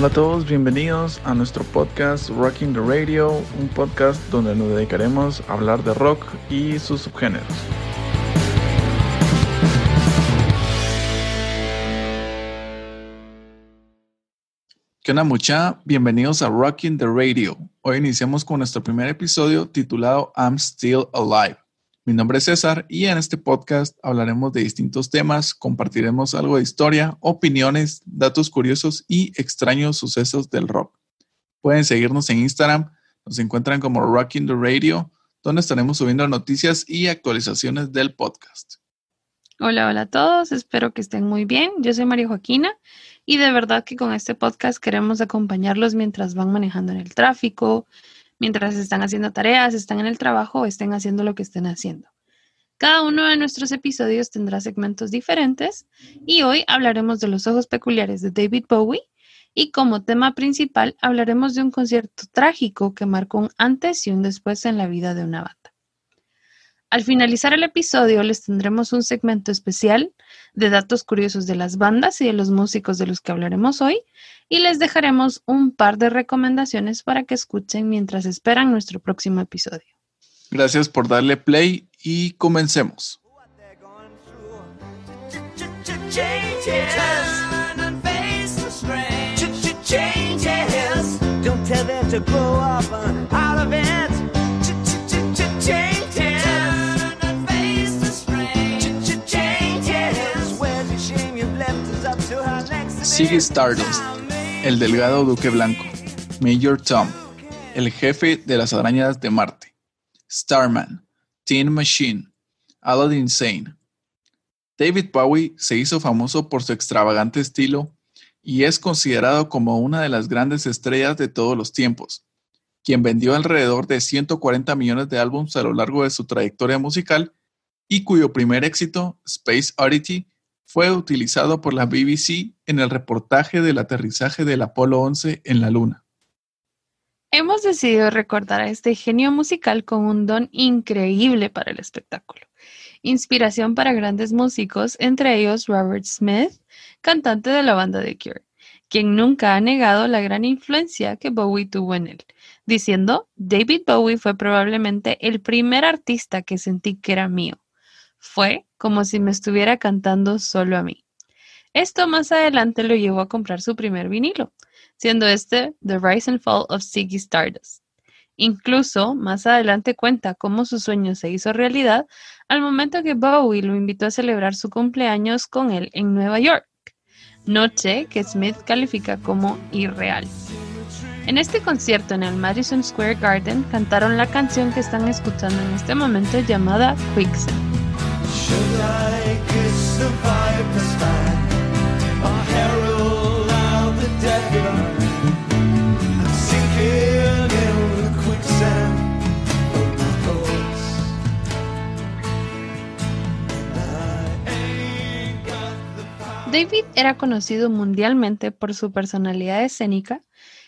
Hola a todos, bienvenidos a nuestro podcast Rocking the Radio, un podcast donde nos dedicaremos a hablar de rock y sus subgéneros. ¿Qué onda mucha? Bienvenidos a Rocking the Radio. Hoy iniciamos con nuestro primer episodio titulado I'm Still Alive. Mi nombre es César y en este podcast hablaremos de distintos temas, compartiremos algo de historia, opiniones, datos curiosos y extraños sucesos del rock. Pueden seguirnos en Instagram, nos encuentran como Rocking the Radio, donde estaremos subiendo noticias y actualizaciones del podcast. Hola, hola a todos, espero que estén muy bien. Yo soy María Joaquina y de verdad que con este podcast queremos acompañarlos mientras van manejando en el tráfico, mientras están haciendo tareas, están en el trabajo o estén haciendo lo que estén haciendo. Cada uno de nuestros episodios tendrá segmentos diferentes y hoy hablaremos de los ojos peculiares de David Bowie y como tema principal hablaremos de un concierto trágico que marcó un antes y un después en la vida de una banda. Al finalizar el episodio les tendremos un segmento especial de datos curiosos de las bandas y de los músicos de los que hablaremos hoy y les dejaremos un par de recomendaciones para que escuchen mientras esperan nuestro próximo episodio. Gracias por darle play y comencemos. Sigue Stardust, el delgado Duque Blanco, Major Tom, el jefe de las arañas de Marte, Starman, Teen Machine, Aladdin Sane. David Bowie se hizo famoso por su extravagante estilo y es considerado como una de las grandes estrellas de todos los tiempos, quien vendió alrededor de 140 millones de álbumes a lo largo de su trayectoria musical y cuyo primer éxito, Space Oddity, fue utilizado por la BBC en el reportaje del aterrizaje del Apolo 11 en la Luna. Hemos decidido recordar a este genio musical con un don increíble para el espectáculo. Inspiración para grandes músicos, entre ellos Robert Smith, cantante de la banda The Cure, quien nunca ha negado la gran influencia que Bowie tuvo en él, diciendo, David Bowie fue probablemente el primer artista que sentí que era mío. Fue como si me estuviera cantando solo a mí. Esto más adelante lo llevó a comprar su primer vinilo, siendo este The Rise and Fall of Ziggy Stardust. Incluso más adelante cuenta cómo su sueño se hizo realidad al momento que Bowie lo invitó a celebrar su cumpleaños con él en Nueva York, noche que Smith califica como irreal. En este concierto en el Madison Square Garden cantaron la canción que están escuchando en este momento llamada Quicksand. David era conocido mundialmente por su personalidad escénica,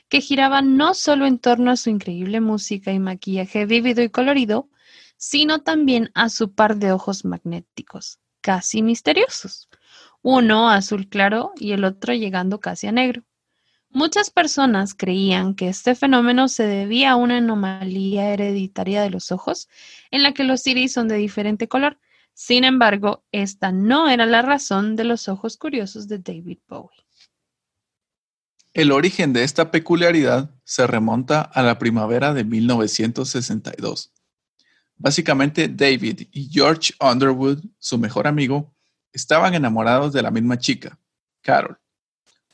que giraba no solo en torno a su increíble música y maquillaje vívido y colorido, sino también a su par de ojos magnéticos, casi misteriosos, uno azul claro y el otro llegando casi a negro. Muchas personas creían que este fenómeno se debía a una anomalía hereditaria de los ojos, en la que los iris son de diferente color. Sin embargo, esta no era la razón de los ojos curiosos de David Bowie. El origen de esta peculiaridad se remonta a la primavera de 1962 Básicamente, David y George Underwood, su mejor amigo, estaban enamorados de la misma chica, Carol,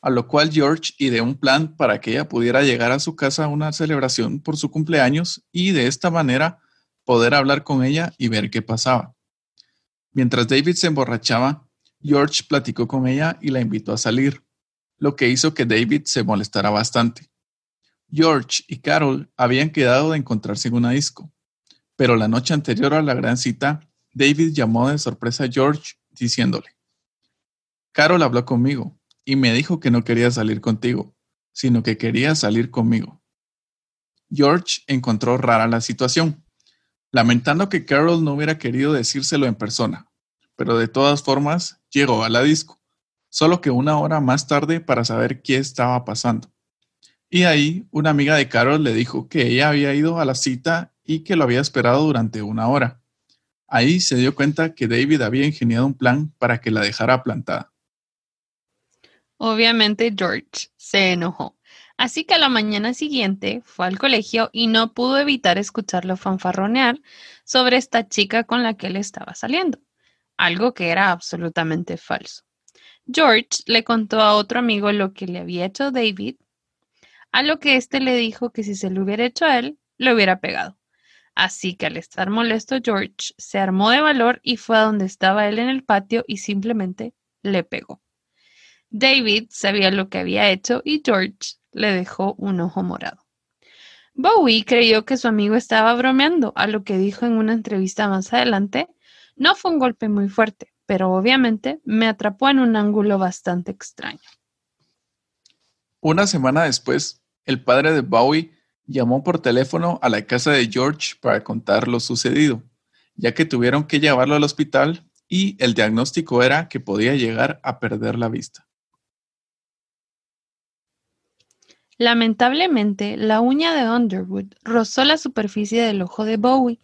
a lo cual George ideó un plan para que ella pudiera llegar a su casa a una celebración por su cumpleaños y de esta manera poder hablar con ella y ver qué pasaba. Mientras David se emborrachaba, George platicó con ella y la invitó a salir, lo que hizo que David se molestara bastante. George y Carol habían quedado de encontrarse en una disco, pero la noche anterior a la gran cita, David llamó de sorpresa a George diciéndole, Carol habló conmigo y me dijo que no quería salir contigo, sino que quería salir conmigo. George encontró rara la situación, lamentando que Carol no hubiera querido decírselo en persona, pero de todas formas llegó a la disco, solo que una hora más tarde para saber qué estaba pasando, Y ahí una amiga de Carol le dijo que ella había ido a la cita y que lo había esperado durante una hora. Ahí se dio cuenta que David había ingeniado un plan para que la dejara plantada. Obviamente George se enojó. Así que a la mañana siguiente fue al colegio y no pudo evitar escucharlo fanfarronear sobre esta chica con la que él estaba saliendo, algo que era absolutamente falso. George le contó a otro amigo lo que le había hecho David, a lo que éste le dijo que si se lo hubiera hecho a él, le hubiera pegado. Así que al estar molesto, George se armó de valor y fue a donde estaba él en el patio y simplemente le pegó. David sabía lo que había hecho y George le dejó un ojo morado. Bowie creyó que su amigo estaba bromeando, a lo que dijo en una entrevista más adelante, no fue un golpe muy fuerte, pero obviamente me atrapó en un ángulo bastante extraño. Una semana después, el padre de Bowie llamó por teléfono a la casa de George para contar lo sucedido, ya que tuvieron que llevarlo al hospital y el diagnóstico era que podía llegar a perder la vista. Lamentablemente, la uña de Underwood rozó la superficie del ojo de Bowie,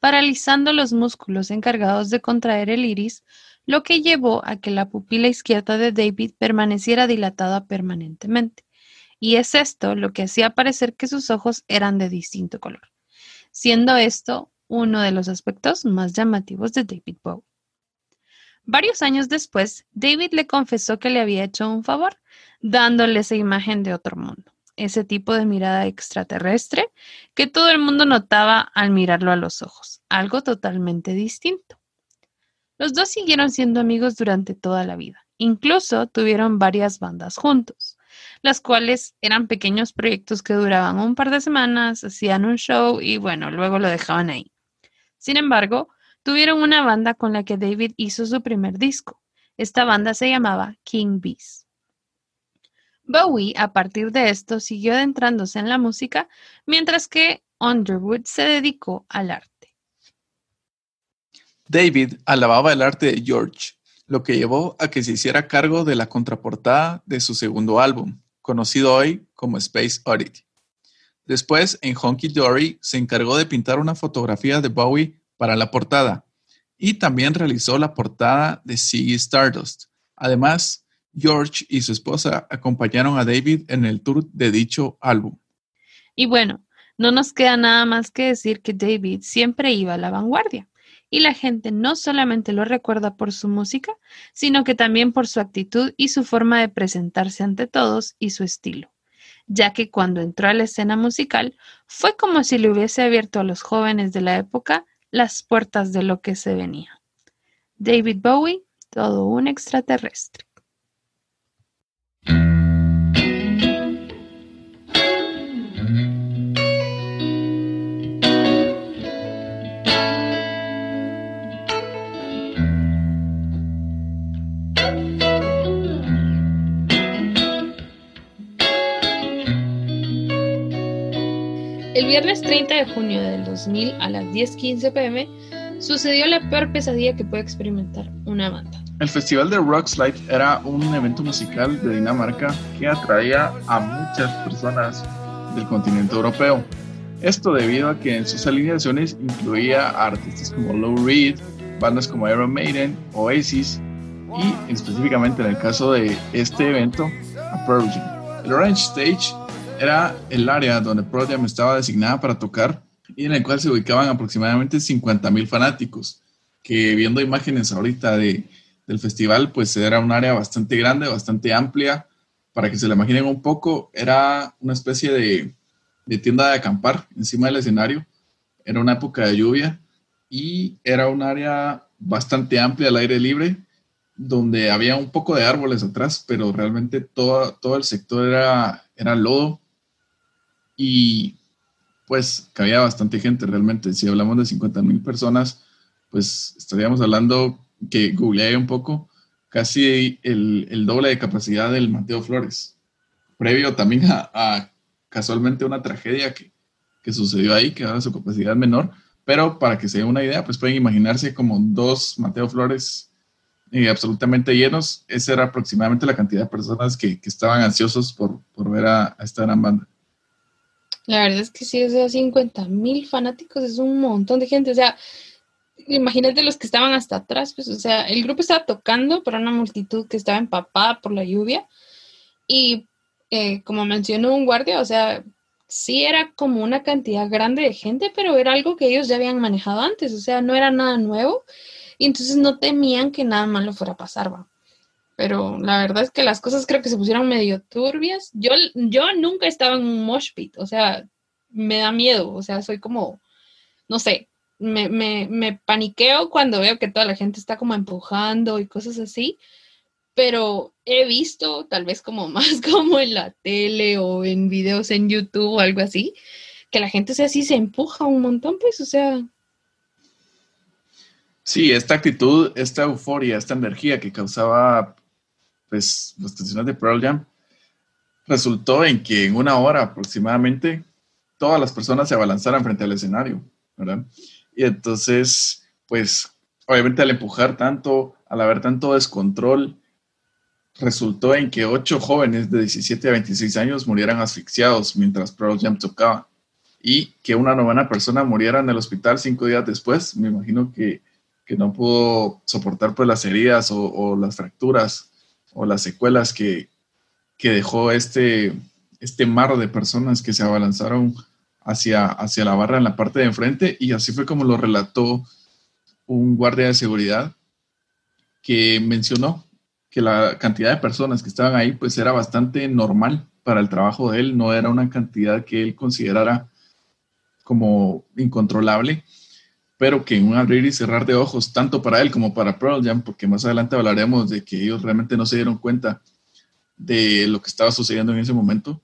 paralizando los músculos encargados de contraer el iris, lo que llevó a que la pupila izquierda de David permaneciera dilatada permanentemente. Y es esto lo que hacía parecer que sus ojos eran de distinto color, siendo esto uno de los aspectos más llamativos de David Bowie. Varios años después, David le confesó que le había hecho un favor, dándole esa imagen de otro mundo, ese tipo de mirada extraterrestre que todo el mundo notaba al mirarlo a los ojos, algo totalmente distinto. Los dos siguieron siendo amigos durante toda la vida. Incluso tuvieron varias bandas juntos, las cuales eran pequeños proyectos que duraban un par de semanas, hacían un show y bueno, luego lo dejaban ahí. Sin embargo, tuvieron una banda con la que David hizo su primer disco. Esta banda se llamaba King Bees. Bowie, a partir de esto, siguió adentrándose en la música, mientras que Underwood se dedicó al arte. David alababa el arte de George, lo que llevó a que se hiciera cargo de la contraportada de su segundo álbum, conocido hoy como Space Oddity. Después, en Honky Dory, se encargó de pintar una fotografía de Bowie para la portada y también realizó la portada de Ziggy Stardust. Además, George y su esposa acompañaron a David en el tour de dicho álbum. Y bueno, no nos queda nada más que decir que David siempre iba a la vanguardia y la gente no solamente lo recuerda por su música, sino que también por su actitud y su forma de presentarse ante todos y su estilo, ya que cuando entró a la escena musical fue como si le hubiese abierto a los jóvenes de la época las puertas de lo que se venía. David Bowie, todo un extraterrestre. El viernes 30 de junio del 2000 a las 10:15 pm sucedió la peor pesadilla que puede experimentar una banda. El Festival de Rockslide era un evento musical de Dinamarca que atraía a muchas personas del continente europeo. Esto debido a que en sus alineaciones incluía a artistas como Lou Reed, bandas como Iron Maiden, Oasis y específicamente en el caso de este evento, a. El Orange Stage era el área donde Pearl Jam estaba designada para tocar y en el cual se ubicaban aproximadamente 50.000 fanáticos, que viendo imágenes ahorita de, del festival, pues era un área bastante grande, bastante amplia. Para que se lo imaginen un poco, era una especie de, de tienda de acampar encima del escenario. Era una época de lluvia y era un área bastante amplia al aire libre, donde había un poco de árboles atrás, pero realmente todo, todo el sector era, era lodo y pues cabía bastante gente realmente. Si hablamos de 50 mil personas, pues estaríamos hablando que googleé un poco, casi el, doble de capacidad del Mateo Flores, previo también a, casualmente una tragedia que, sucedió ahí, que era su capacidad menor, pero para que se den una idea, pues pueden imaginarse como dos Mateo Flores eh, absolutamente llenos, esa era aproximadamente la cantidad de personas que, estaban ansiosos por, ver a esta gran banda. La verdad es que sí, o sea, 50 mil fanáticos es un montón de gente. O sea, imagínate los que estaban hasta atrás, pues, o sea, el grupo estaba tocando para una multitud que estaba empapada por la lluvia. Y eh, como mencionó un guardia, o sea, sí era como una cantidad grande de gente, pero era algo que ellos ya habían manejado antes, o sea, no era nada nuevo. Y entonces no temían que nada malo fuera a pasar, va pero la verdad es que las cosas creo que se pusieron medio turbias. Yo, yo nunca estaba en un mosh pit, o sea, me da miedo, o sea, soy como, no sé, me, me, me paniqueo cuando veo que toda la gente está como empujando y cosas así, pero he visto, tal vez como más como en la tele o en videos en YouTube o algo así, que la gente, o sea, sí se empuja un montón, pues, o sea, Sí, esta actitud, esta euforia, esta energía que causaba pues las canciones de Pearl Jam, resultó en que en una hora aproximadamente todas las personas se abalanzaran frente al escenario, ¿verdad? Y entonces, pues, obviamente al empujar tanto, al haber tanto descontrol, resultó en que ocho jóvenes de 17 a 26 años murieran asfixiados mientras Pearl Jam tocaba y que una novena persona muriera en el hospital cinco días después. Me imagino que, que no pudo soportar pues las heridas o, o las fracturas o las secuelas que, dejó este, este mar de personas que se abalanzaron hacia, hacia la barra en la parte de enfrente y así fue como lo relató un guardia de seguridad que mencionó que la cantidad de personas que estaban ahí pues era bastante normal para el trabajo de él, no era una cantidad que él considerara como incontrolable pero que un abrir y cerrar de ojos, tanto para él como para Pearl Jam, porque más adelante hablaremos de que ellos realmente no se dieron cuenta de lo que estaba sucediendo en ese momento,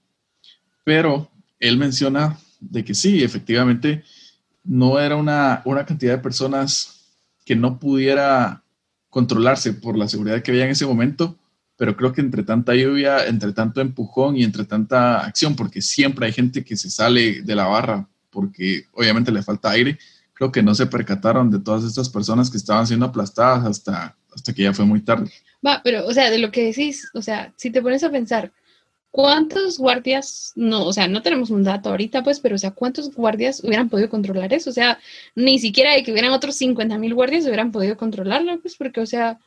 pero él menciona de que sí, efectivamente, no era una, una cantidad de personas que no pudiera controlarse por la seguridad que había en ese momento, pero creo que entre tanta lluvia, entre tanto empujón y entre tanta acción, porque siempre hay gente que se sale de la barra porque obviamente le falta aire, creo que no se percataron de todas estas personas que estaban siendo aplastadas hasta, hasta que ya fue muy tarde. Va, pero, o sea, de lo que decís, o sea, si te pones a pensar, ¿cuántos guardias, no, o sea, no tenemos un dato ahorita, pues, pero, o sea, ¿cuántos guardias hubieran podido controlar eso? O sea, ni siquiera de que hubieran otros 50 mil guardias hubieran podido controlarlo, pues, porque, o sea,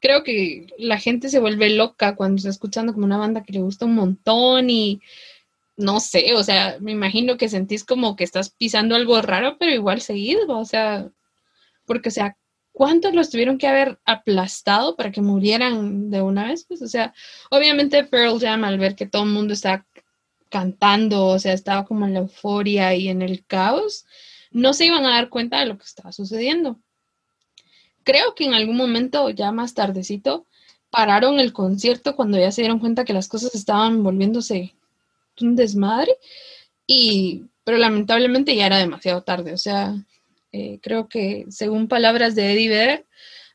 creo que la gente se vuelve loca cuando está escuchando como una banda que le gusta un montón y no sé, o sea, me imagino que sentís como que estás pisando algo raro, pero igual seguido, o sea, porque, o sea, ¿cuántos los tuvieron que haber aplastado para que murieran de una vez? Pues, o sea, obviamente Pearl Jam al ver que todo el mundo está cantando, o sea, estaba como en la euforia y en el caos, no se iban a dar cuenta de lo que estaba sucediendo. Creo que en algún momento, ya más tardecito, pararon el concierto cuando ya se dieron cuenta que las cosas estaban volviéndose un desmadre, y, pero lamentablemente ya era demasiado tarde. O sea, eh, creo que según palabras de Eddie Vedder,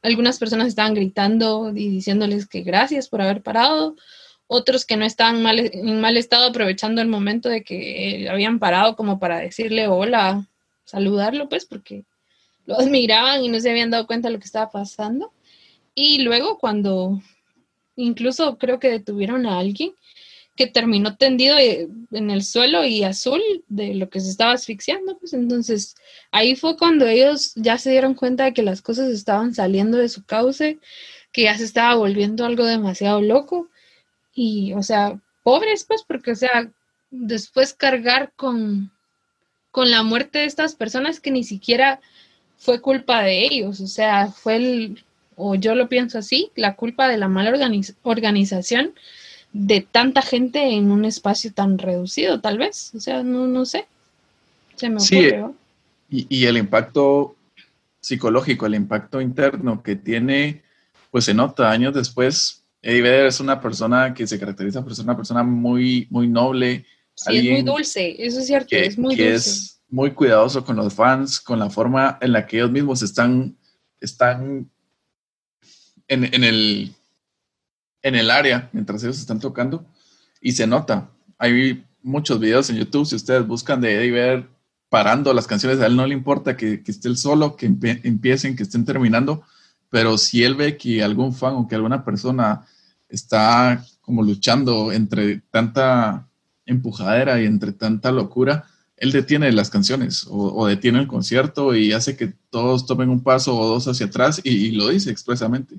algunas personas estaban gritando y diciéndoles que gracias por haber parado, otros que no estaban mal, en mal estado aprovechando el momento de que habían parado como para decirle hola, saludarlo, pues porque lo admiraban y no se habían dado cuenta de lo que estaba pasando. Y luego cuando incluso creo que detuvieron a alguien, que terminó tendido eh, en el suelo y azul de lo que se estaba asfixiando. Pues entonces ahí fue cuando ellos ya se dieron cuenta de que las cosas estaban saliendo de su cauce, que ya se estaba volviendo algo demasiado loco. Y, o sea, pobres, pues, porque, o sea, después cargar con, con la muerte de estas personas que ni siquiera fue culpa de ellos, o sea, fue el, o yo lo pienso así, la culpa de la mala organización de tanta gente en un espacio tan reducido, tal vez. O sea, no, no sé. Se me ocurre. Sí, y, el impacto psicológico, el impacto interno que tiene, pues se nota años después. Eddie Vedder es una persona que se caracteriza por ser una persona muy, muy noble. Sí, es muy dulce, eso es cierto, es muy que es muy cuidadoso con los fans, con la forma en la que ellos mismos están, están en, en el en el área mientras ellos están tocando y se nota. Hay muchos videos en YouTube, si ustedes buscan de Eddie parando las canciones, a él no le importa que, esté el solo, que empiecen, que estén terminando, pero si él ve que algún fan o que alguna persona está como luchando entre tanta empujadera y entre tanta locura, él detiene las canciones o, detiene el concierto y hace que todos tomen un paso o dos hacia atrás y, lo dice expresamente.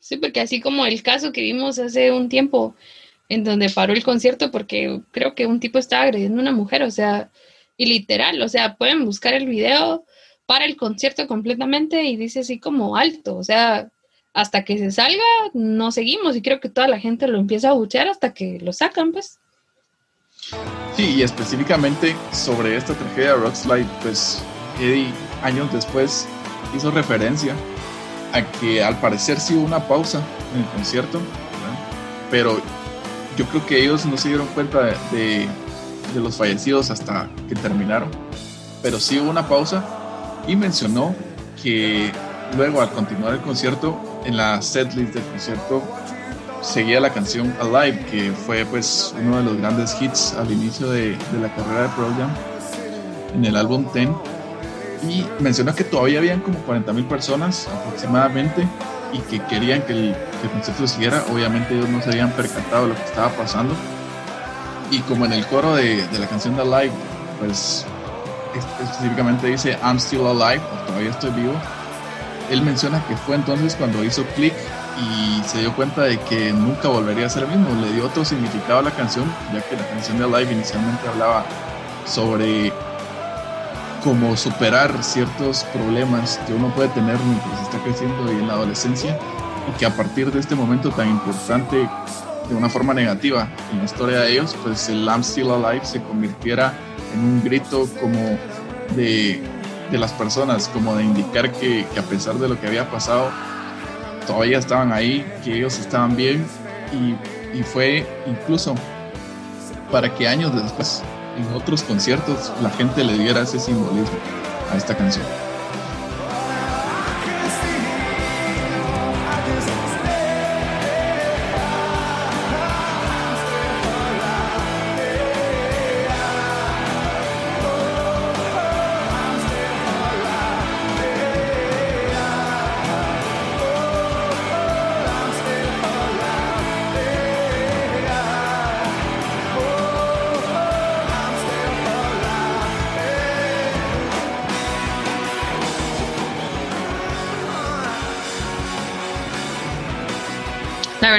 Sí, porque así como el caso que vimos hace un tiempo en donde paró el concierto porque creo que un tipo estaba agrediendo a una mujer, o sea, y literal, o sea, pueden buscar el video, para el concierto completamente y dice así como alto, o sea, hasta que se salga no seguimos y creo que toda la gente lo empieza a buchear hasta que lo sacan, pues. Sí, y específicamente sobre esta tragedia de Rockslide, pues Eddie años después hizo referencia a que al parecer sí hubo una pausa en el concierto, pero yo creo que ellos no se dieron cuenta de, los fallecidos hasta que terminaron, pero sí hubo una pausa y mencionó que luego al continuar el concierto, en la setlist del concierto seguía la canción Alive, que fue pues uno de los grandes hits al inicio de, de la carrera de Pearl Jam en el álbum Ten. Y mencionó que todavía habían como 40.000 personas aproximadamente y que querían que el, concierto siguiera. Obviamente ellos no se habían percatado de lo que estaba pasando. Y como en el coro de, de la canción de Alive, pues específicamente dice I'm still alive, o todavía estoy vivo. Él menciona que fue entonces cuando hizo clic y se dio cuenta de que nunca volvería a ser el mismo. Le dio otro significado a la canción, ya que la canción de Alive inicialmente hablaba sobre cómo superar ciertos problemas que uno puede tener mientras está creciendo y en la adolescencia y que a partir de este momento tan importante de una forma negativa en la historia de ellos, pues el I'm Still Alive se convirtiera en un grito como de, de las personas, como de indicar que, que, a pesar de lo que había pasado, todavía estaban ahí, que ellos estaban bien y, y fue incluso para que años después en otros conciertos la gente le diera ese simbolismo a esta canción.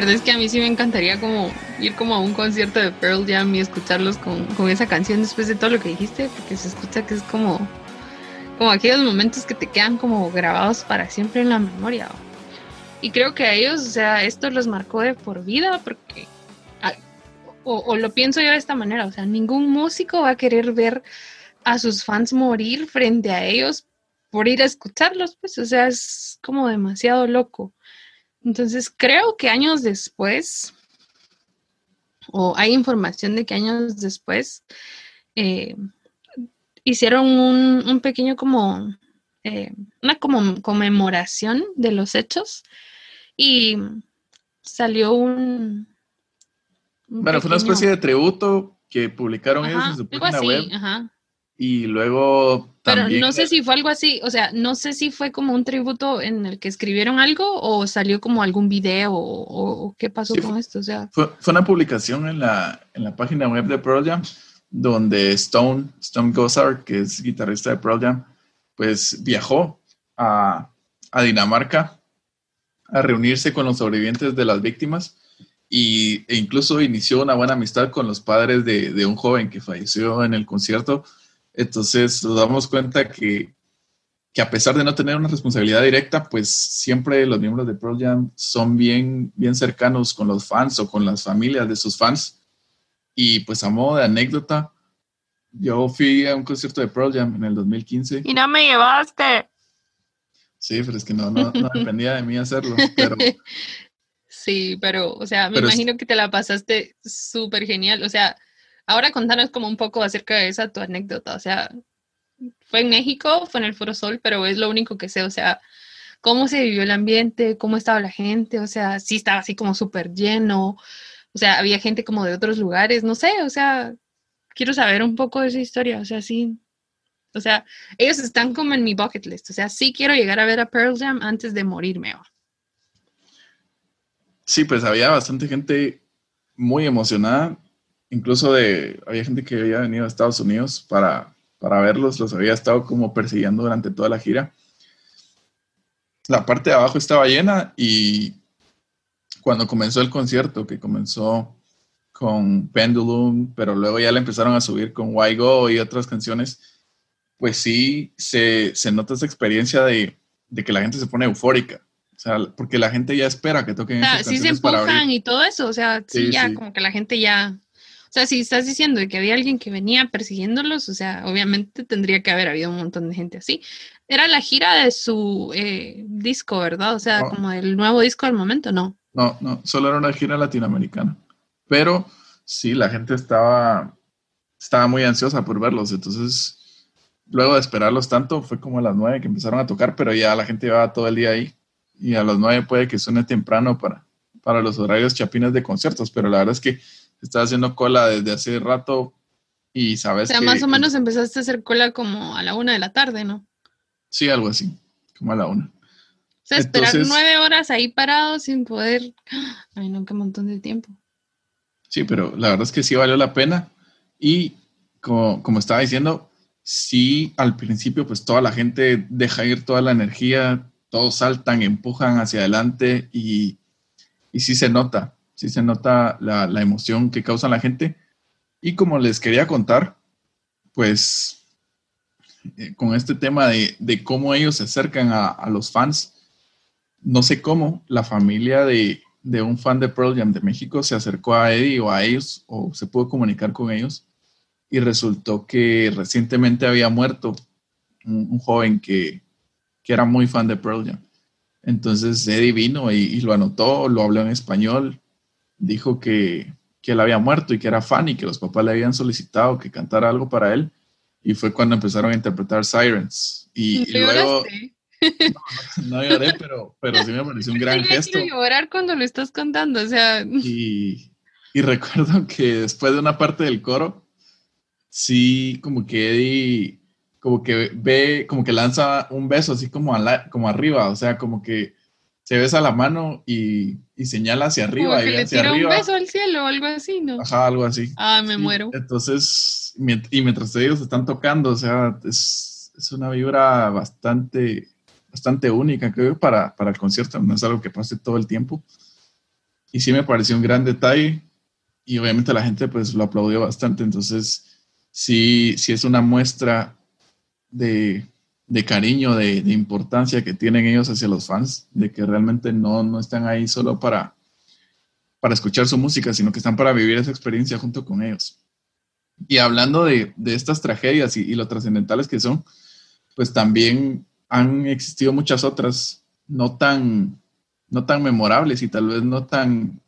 Verdad es que a mí sí me encantaría ir como a un concierto de Pearl Jam y escucharlos con, esa canción después de todo lo que dijiste, porque se escucha que es como, como aquellos momentos que te quedan como grabados para siempre en la memoria. Y creo que a ellos, o sea, esto los marcó de por vida, porque, o, o lo pienso yo de esta manera, o sea, ningún músico va a querer ver a sus fans morir frente a ellos por ir a escucharlos, pues, o sea, es como demasiado loco. Entonces, creo que años después, o hay información de que años después, eh, hicieron un, pequeño como, eh, una como conmemoración de los hechos y salió un... bueno, fue una especie de tributo que publicaron ellos en su página web. Ajá. Y luego Pero no sé si fue algo así, o sea, no sé si fue como un tributo en el que escribieron algo o salió como algún video o, qué pasó con esto, o sea. Fue, una publicación en la, en la página web de Pearl Jam donde Stone, Stone Gossard, que es guitarrista de Pearl Jam, pues viajó a, a Dinamarca a reunirse con los sobrevivientes de las víctimas y, e incluso inició una buena amistad con los padres de, de un joven que falleció en el concierto entonces nos damos cuenta que, que, a pesar de no tener una responsabilidad directa, pues siempre los miembros de Pearl Jam son bien, bien cercanos con los fans o con las familias de sus fans. Y pues a modo de anécdota, yo fui a un concierto de Pearl Jam en el 2015. Y no me llevaste. Sí, pero es que no, no, dependía de mí hacerlo. Pero, sí, pero, o sea, me imagino que te la pasaste súper genial. O sea, Ahora contanos como un poco acerca de esa tu anécdota, o sea, fue en México, fue en el Foro Sol, pero es lo único que sé, o sea, cómo se vivió el ambiente, cómo estaba la gente, o sea, sí estaba así como súper lleno, o sea, había gente como de otros lugares, no sé, o sea, quiero saber un poco de esa historia, o sea, sí, o sea, ellos están como en mi bucket list, o sea, sí quiero llegar a ver a Pearl Jam antes de morirme. Sí, pues había bastante gente muy emocionada incluso de, había gente que había venido a Estados Unidos para, para verlos, los había estado como persiguiendo durante toda la gira. La parte de abajo estaba llena y cuando comenzó el concierto, que comenzó con Pendulum, pero luego ya le empezaron a subir con Why Go y otras canciones, pues sí se, se nota esa experiencia de, de, que la gente se pone eufórica. O sea, porque la gente ya espera que toquen. O sea, sí se empujan y todo eso. O sea, sí, ya como que la gente ya. O sea, si estás diciendo que había alguien que venía persiguiéndolos, o sea, obviamente tendría que haber habido un montón de gente así. Era la gira de su eh, disco, ¿verdad? O sea, como el nuevo disco del momento, ¿no? No, no, solo era una gira latinoamericana. Pero sí, la gente estaba, estaba muy ansiosa por verlos. Entonces, luego de esperarlos tanto, fue como a las nueve que empezaron a tocar, pero ya la gente iba todo el día ahí. Y a las nueve puede que suene temprano para, para los horarios chapines de conciertos, pero la verdad es que está haciendo cola desde hace rato y sabes. O sea, más o menos empezaste a hacer cola como a la una de la tarde, ¿no? Sí, algo así, como a la una sea, esperar nueve horas ahí parado sin poder. Ay, no, qué montón de tiempo. Sí, pero la verdad es que sí valió la pena. Y como, como estaba diciendo, sí, al principio, pues toda la gente deja ir toda la energía, todos saltan, empujan hacia adelante y, y sí se nota, sí se nota la, la emoción que causa la gente. Y como les quería contar, pues eh, con este tema de, de, cómo ellos se acercan a, a los fans, no sé cómo la familia de, un fan de Pearl Jam de México se acercó a Eddie o a ellos o se pudo comunicar con ellos y resultó que recientemente había muerto un, joven que, era muy fan de Pearl Jam. Entonces Eddie vino y, lo anotó, lo habló en español, dijo que, él había muerto y que era fan y que los papás le habían solicitado que cantara algo para él y fue cuando empezaron a interpretar Sirens. Y, y luego... No, lloré, pero, pero sí me pareció un gran gesto. llorar cuando lo estás contando, o sea. Y, y, recuerdo que después de una parte del coro, sí, como que Eddie, como que ve, como que lanza un beso así como, a como arriba, o sea, como que se besa la mano y, y señala hacia arriba. Como que le tira un beso al cielo o algo así, ¿no? Ajá, algo así. Ah, me muero. Entonces, y mientras ellos están tocando, o sea, es, es una vibra bastante bastante única, creo, para, para el concierto, no es algo que pase todo el tiempo. Y sí me pareció un gran detalle y obviamente la gente pues lo aplaudió bastante, entonces sí, sí es una muestra de, de cariño, de, importancia que tienen ellos hacia los fans, de que realmente no, no están ahí solo para, para escuchar su música, sino que están para vivir esa experiencia junto con ellos. Y hablando de, de estas tragedias y, y lo trascendentales que son, pues también han existido muchas otras no tan, no tan memorables y tal vez no tan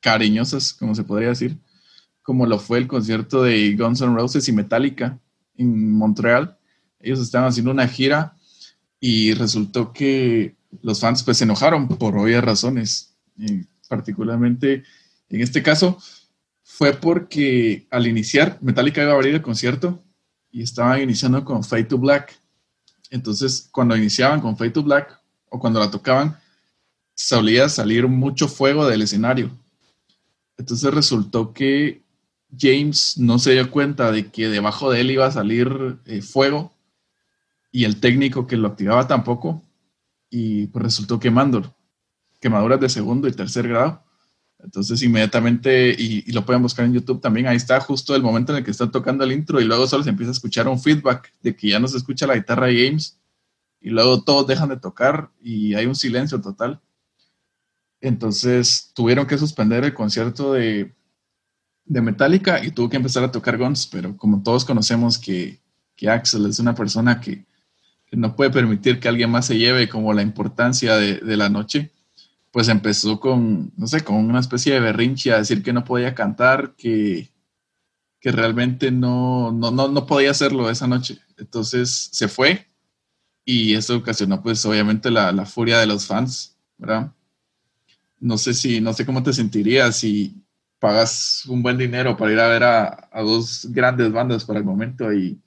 cariñosas, como se podría decir, como lo fue el concierto de Guns N' Roses y Metallica en Montreal. Ellos estaban haciendo una gira y resultó que los fans pues se enojaron por obvias razones. particularmente en este caso fue porque al iniciar Metallica iba a abrir el concierto y estaban iniciando con Fade to Black entonces, cuando iniciaban con Fade to Black o cuando la tocaban, solía salir mucho fuego del escenario. Entonces resultó que James no se dio cuenta de que debajo de él iba a salir eh, fuego y el técnico que lo activaba tampoco y pues resultó quemándolo. Quemaduras de segundo y tercer grado. Entonces inmediatamente, y, lo pueden buscar en YouTube también, ahí está justo el momento en el que está tocando el intro y luego solo se empieza a escuchar un feedback de que ya no se escucha la guitarra James y luego todos dejan de tocar y hay un silencio total. Entonces tuvieron que suspender el concierto de, de Metallica y tuvo que empezar a tocar Guns, pero como todos conocemos que, que Axel es una persona que, no puede permitir que alguien más se lleve como la importancia de, la noche, pues empezó con, no sé, con una especie de berrinche a decir que no podía cantar, que, que realmente no, no, no, podía hacerlo esa noche. Entonces se fue y eso ocasionó pues obviamente la, furia de los fans, ¿verdad? No sé si, no sé cómo te sentirías si pagas un buen dinero para ir a ver a, dos grandes bandas para el momento y,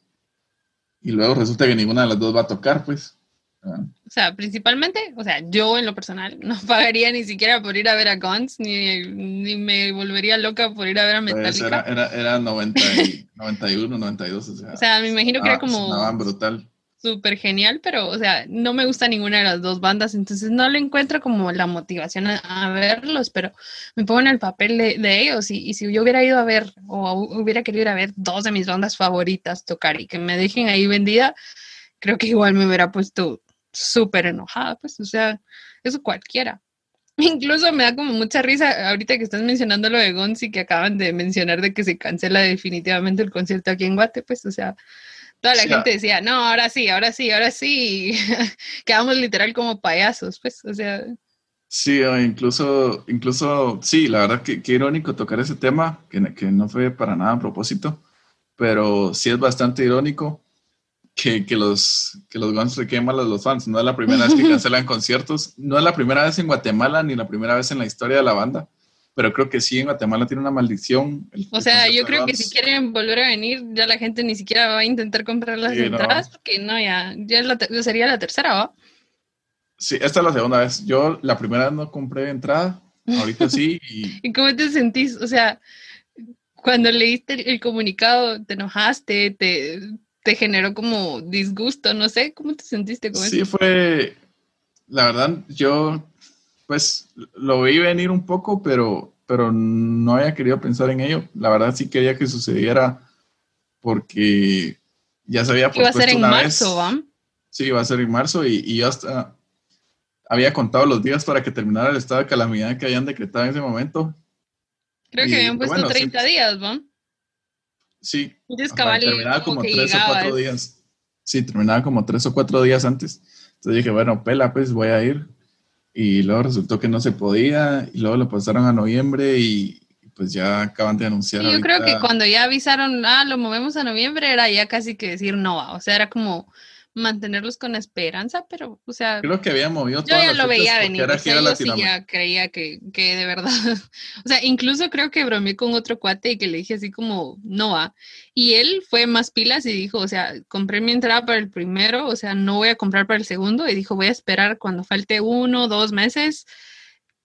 y luego resulta que ninguna de las dos va a tocar, pues. O sea, principalmente, o sea, yo en lo personal no pagaría ni siquiera por ir a ver a Guns, ni, ni me volvería loca por ir a ver a Pues Metallica. era, era, era 90 y- 91, 92, o sea. O sea, me imagino que era sonaba- como sonaban brutal. Súper genial, pero, o sea, no me gusta ninguna de las dos bandas, entonces no le encuentro como la motivación a, verlos, pero me pongo en el papel de, ellos y, si yo hubiera ido a ver o hubiera querido ir a ver dos de mis bandas favoritas tocar y que me dejen ahí vendida, creo que igual me hubiera puesto súper enojada, pues, o sea, eso cualquiera. Incluso me da como mucha risa ahorita que estás mencionando lo de y que acaban de mencionar de que se cancela definitivamente el concierto aquí en Guate, pues, o sea, toda la Sí, gente decía, no, ahora sí, ahora sí, ahora sí, quedamos literal como payasos, pues, o sea, Sí, o incluso, incluso, sí, la verdad que, que irónico tocar ese tema, que, que no fue para nada a propósito, pero sí es bastante irónico que, que los, que los Guns le queman a los fans. No es la primera vez que cancelan conciertos, no es la primera vez en Guatemala ni la primera vez en la historia de la banda, pero creo que sí en Guatemala tiene una maldición. el- o sea, yo creo que si quieren volver a venir, ya la gente ni siquiera va a intentar comprar las Sí, no. entradas, porque no, ya, ya la sería la tercera, ¿va? Sí, esta es la segunda vez. Yo la primera no compré entrada, ahorita sí, y ¿Y cómo te sentís? O sea, cuando leíste el, el comunicado, ¿te enojaste? ¿Te, te generó como disgusto? No sé, ¿cómo te sentiste con Sí, eso? fue, la verdad, yo pues lo vi venir un poco, pero, pero no había querido pensar en ello. La verdad sí quería que sucediera porque ya se había Que iba a ser pospuesto en una marzo, vez. Sí, iba a ser en marzo y, y yo hasta había contado los días para que terminara el estado de calamidad que habían decretado en ese momento. Creo que habían puesto bueno, sí, 30 pues. días, ¿va? Sí, Entonces, cabal, terminaba como como que tres o cuatro días. Sí, terminaba como tres o cuatro días antes. Entonces dije, bueno, pela, pues voy a ir. Y luego resultó que no se podía. Y luego lo pasaron a noviembre y pues ya acaban de anunciar. Sí, yo creo que cuando ya avisaron, ah, lo movemos a noviembre, era ya casi que decir no, va. o sea, era como mantenerlos con esperanza, pero, o sea, Creo que había movido yo todas ya lo veía venir, o sea, yo sí ya creía que, que de verdad, o sea, incluso creo que bromeé con otro cuate y que le dije así como, no va, y él fue más pilas y dijo, o sea, compré mi entrada para el primero, o sea, no voy a comprar para el segundo, y dijo, voy a esperar cuando falte uno, dos meses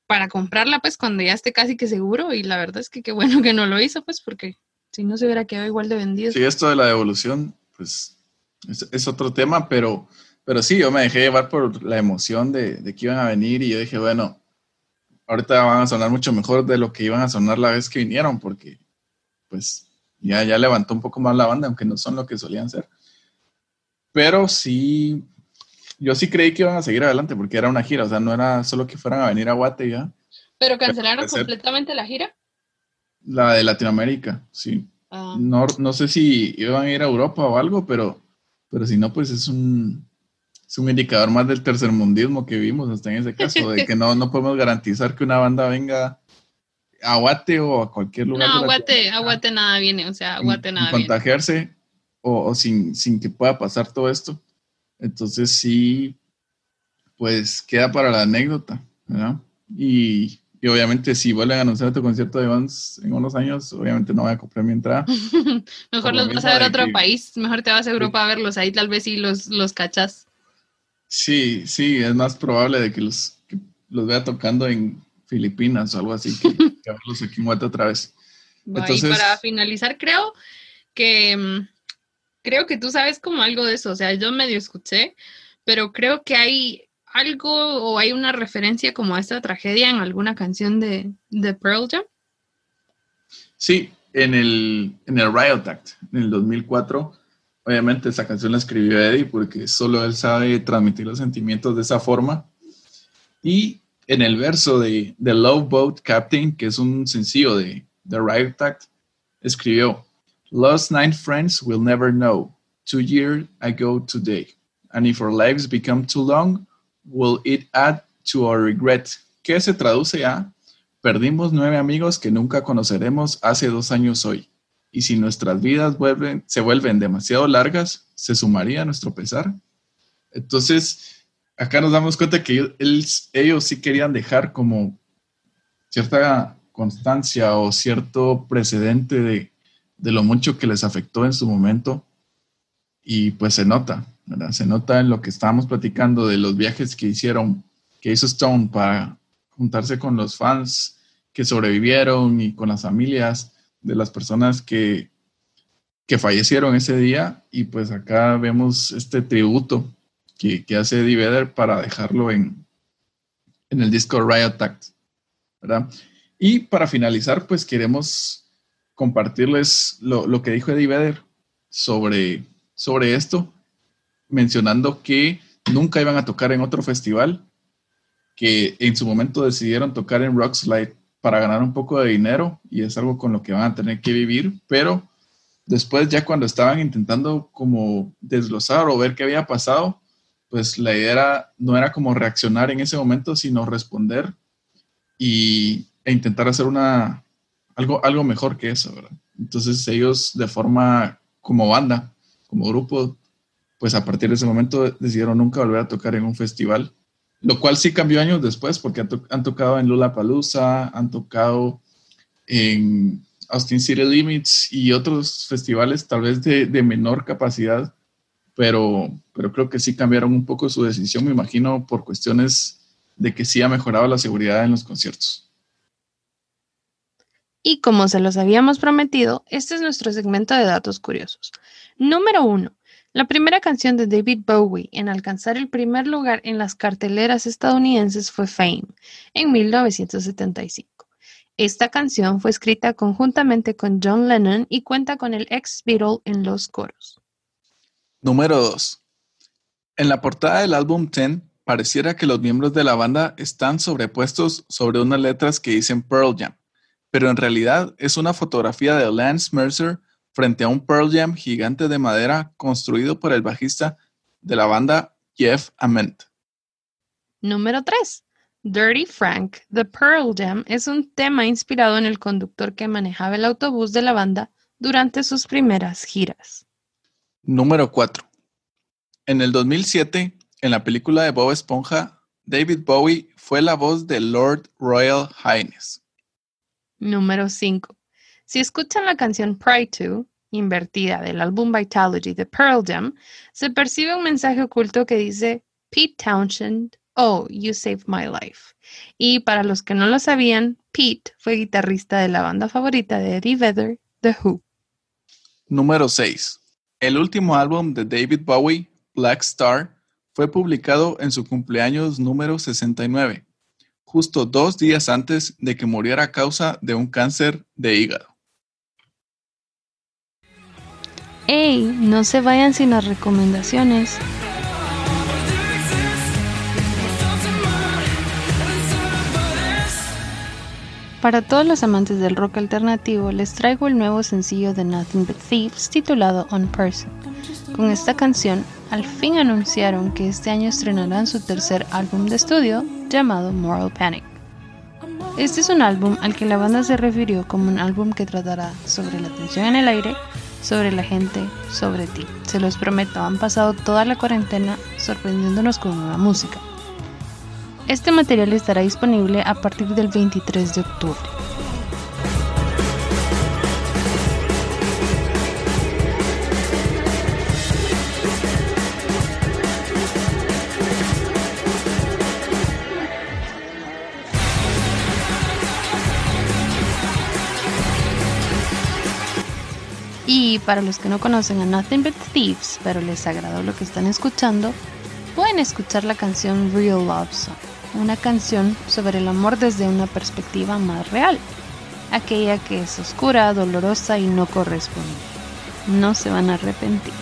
para comprarla, pues, cuando ya esté casi que seguro, y la verdad es que qué bueno que no lo hizo, pues, porque si no se hubiera quedado igual de vendido. Sí, esto de la devolución, pues es, es otro tema, pero, pero sí, yo me dejé llevar por la emoción de, de que iban a venir y yo dije, bueno, ahorita van a sonar mucho mejor de lo que iban a sonar la vez que vinieron, porque pues ya, ya levantó un poco más la banda, aunque no son lo que solían ser. Pero sí, yo sí creí que iban a seguir adelante, porque era una gira, o sea, no era solo que fueran a venir a Guate ya, Pero cancelaron ser. completamente la gira. la de Latinoamérica, sí. Ah. No, no sé si iban a ir a Europa o algo, pero, pero si no, pues es un, es un indicador más del tercermundismo que vimos hasta en ese caso, de que no, no podemos garantizar que una banda venga a Guate o a cualquier lugar. No, aguate, aguate nada viene, o sea, aguate nada viene. contagiarse o, o sin, sin que pueda pasar todo esto. Entonces sí, pues queda para la anécdota, ¿verdad? Y, y obviamente si vuelven a anunciar tu concierto de Vans en unos años, obviamente no voy a comprar mi entrada. Mejor los vas a ver a otro que- país, mejor te vas a Europa a verlos, ahí tal vez sí los, los cachas. Sí, sí, es más probable de que los, que los vea tocando en Filipinas o algo así que, que verlos aquí en Guate otra vez. Entonces- y para finalizar, creo que mm, creo que tú sabes como algo de eso, o sea, yo medio escuché, pero creo que hay algo o hay una referencia como a esta tragedia en alguna canción de, Pearl Jam. Sí, en el, en el Riot Act, en el 2004, obviamente esa canción la escribió Eddie porque solo él sabe transmitir los sentimientos de esa forma. Y en el verso de The Love Boat Captain, que es un sencillo de The Riot Act, escribió, Lost nine friends will never know, two years ago today. And if our lives become too long, will it add to our regret? Que se traduce a, Perdimos nueve amigos que nunca conoceremos hace dos años hoy. Y si nuestras vidas vuelven, se vuelven demasiado largas, ¿se sumaría a nuestro pesar? Entonces, acá nos damos cuenta que ellos, ellos sí querían dejar como cierta constancia o cierto precedente de, de lo mucho que les afectó en su momento. Y pues se nota, Se nota en lo que estábamos platicando de los viajes que hicieron, que hizo Stone para juntarse con los fans que sobrevivieron y con las familias de las personas que, que fallecieron ese día. Y pues acá vemos este tributo que, hace Eddie Vedder para dejarlo en, en el disco Riot Act. Y para finalizar, pues queremos compartirles lo, que dijo Eddie Vedder sobre, sobre esto, mencionando que nunca iban a tocar en otro festival, que en su momento decidieron tocar en Rockslide para ganar un poco de dinero y es algo con lo que van a tener que vivir, pero después ya cuando estaban intentando como desglosar o ver qué había pasado, pues la idea no era como reaccionar en ese momento, sino responder y, e intentar hacer una, algo, algo mejor que eso, ¿verdad? Entonces ellos de forma como banda, como grupo, pues a partir de ese momento decidieron nunca volver a tocar en un festival, lo cual sí cambió años después porque han, tocado en Lollapalooza, han tocado en Austin City Limits y otros festivales tal vez de, de menor capacidad, pero, pero creo que sí cambiaron un poco su decisión, me imagino, por cuestiones de que sí ha mejorado la seguridad en los conciertos. Y como se los habíamos prometido, este es nuestro segmento de datos curiosos. Número uno. La primera canción de David Bowie en alcanzar el primer lugar en las carteleras estadounidenses fue Fame, en 1975. Esta canción fue escrita conjuntamente con John Lennon y cuenta con el ex Beatle en los coros. Número 2. En la portada del álbum Ten, pareciera que los miembros de la banda están sobrepuestos sobre unas letras que dicen Pearl Jam, pero en realidad es una fotografía de Lance Mercer frente a un Pearl Jam gigante de madera construido por el bajista de la banda Jeff Ament. Número 3. Dirty Frank, The Pearl Jam es un tema inspirado en el conductor que manejaba el autobús de la banda durante sus primeras giras. Número 4. En el 2007, en la película de Bob Esponja, David Bowie fue la voz de Lord Royal Highness. Número 5. Si escuchan la canción Pride to, invertida del álbum Vitality de Pearl Jam, se percibe un mensaje oculto que dice Pete Townshend, oh, you saved my life. Y para los que no lo sabían, Pete fue guitarrista de la banda favorita de Eddie Vedder, The Who. Número 6. El último álbum de David Bowie, Black Star, fue publicado en su cumpleaños número 69, justo dos días antes de que muriera a causa de un cáncer de hígado. ¡Ey! No se vayan sin las recomendaciones. Para todos los amantes del rock alternativo, les traigo el nuevo sencillo de Nothing But Thieves titulado On Person. Con esta canción, al fin anunciaron que este año estrenarán su tercer álbum de estudio llamado Moral Panic. Este es un álbum al que la banda se refirió como un álbum que tratará sobre la tensión en el aire, sobre la gente, sobre ti. Se los prometo, han pasado toda la cuarentena sorprendiéndonos con nueva música. Este material estará disponible a partir del 23 de octubre. Y para los que no conocen a Nothing But Thieves, pero les agradó lo que están escuchando, pueden escuchar la canción Real Love Song una canción sobre el amor desde una perspectiva más real, aquella que es oscura, dolorosa y no corresponde. No se van a arrepentir.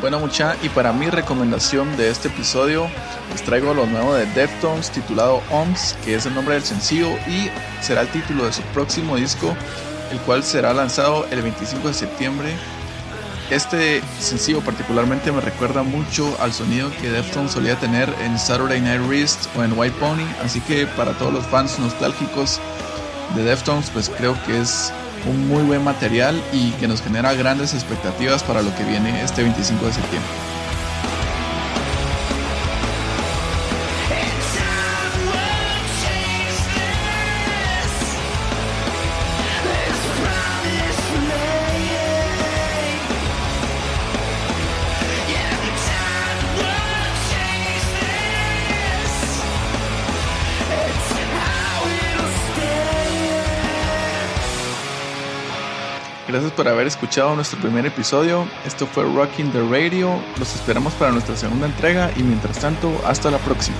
Bueno mucha, y para mi recomendación de este episodio les traigo lo nuevo de Deftones titulado OMS, que es el nombre del sencillo y será el título de su próximo disco, el cual será lanzado el 25 de septiembre este sencillo particularmente me recuerda mucho al sonido que Deftones solía tener en Saturday Night Wrist o en White Pony, así que para todos los fans nostálgicos de Deftones, pues creo que es un muy buen material y que nos genera grandes expectativas para lo que viene este 25 de septiembre. Por haber escuchado nuestro primer episodio. Esto fue Rocking the Radio. Los esperamos para nuestra segunda entrega y mientras tanto, hasta la próxima.